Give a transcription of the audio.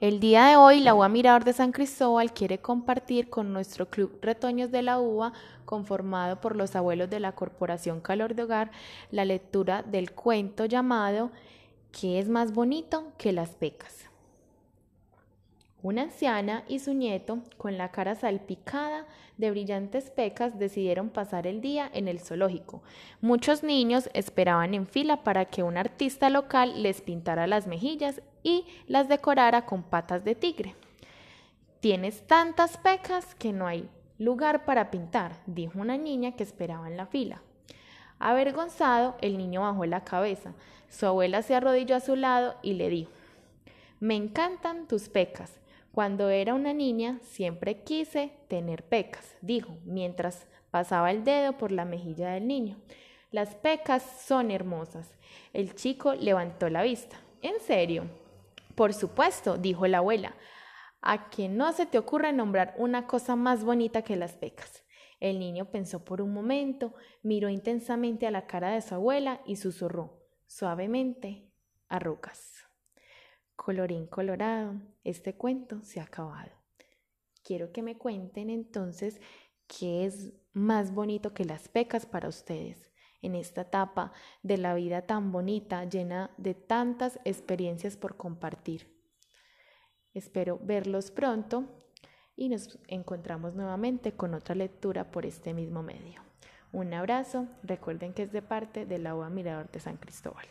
El día de hoy, la UA Mirador de San Cristóbal quiere compartir con nuestro Club Retoños de la UA, conformado por los abuelos de la Corporación Calor de Hogar, la lectura del cuento llamado ¿Qué es más bonito que las pecas? Una anciana y su nieto, con la cara salpicada de brillantes pecas, decidieron pasar el día en el zoológico. Muchos niños esperaban en fila para que un artista local les pintara las mejillas y las decorara con patas de tigre. Tienes tantas pecas que no hay lugar para pintar, dijo una niña que esperaba en la fila. Avergonzado, el niño bajó la cabeza. Su abuela se arrodilló a su lado y le dijo, Me encantan tus pecas. Cuando era una niña siempre quise tener pecas, dijo, mientras pasaba el dedo por la mejilla del niño. Las pecas son hermosas. El chico levantó la vista. ¿En serio? Por supuesto, dijo la abuela, a que no se te ocurra nombrar una cosa más bonita que las pecas. El niño pensó por un momento, miró intensamente a la cara de su abuela y susurró suavemente, arrugas. Colorín colorado, este cuento se ha acabado. Quiero que me cuenten entonces qué es más bonito que las pecas para ustedes en esta etapa de la vida tan bonita, llena de tantas experiencias por compartir. Espero verlos pronto y nos encontramos nuevamente con otra lectura por este mismo medio. Un abrazo, recuerden que es de parte de la UA Mirador de San Cristóbal.